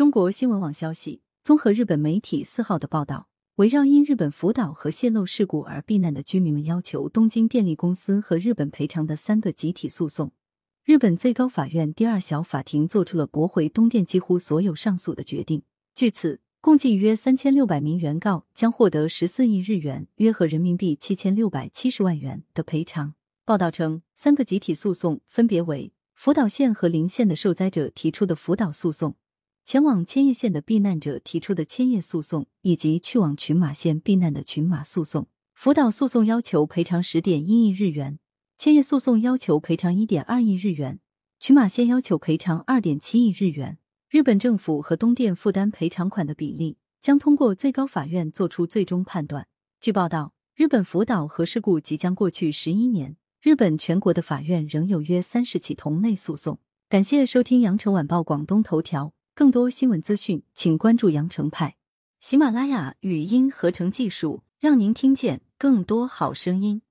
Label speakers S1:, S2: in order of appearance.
S1: 中国新闻网消息，综合日本媒体四号的报道，围绕因日本福岛核泄漏事故而避难的居民们要求东京电力公司和日本赔偿的三个集体诉讼，日本最高法院第二小法庭作出了驳回东电几乎所有上诉的决定。据此，共计约三千六百名原告将获得十四亿日元（约合人民币七千六百七十万元）的赔偿。报道称，三个集体诉讼分别为福岛县和邻县的受灾者提出的福岛诉讼。前往千叶县的避难者提出的千叶诉讼，以及去往群马县避难的群马诉讼，福岛诉讼要求赔偿十点一亿日元，千叶诉讼要求赔偿一点二亿日元，群马县要求赔偿二点七亿日元。日本政府和东电负担赔偿款的比例将通过最高法院作出最终判断。据报道，日本福岛核事故即将过去十一年，日本全国的法院仍有约三十起同类诉讼。感谢收听羊城晚报广东头条。更多新闻资讯，请关注羊城派。喜马拉雅语音合成技术，让您听见更多好声音。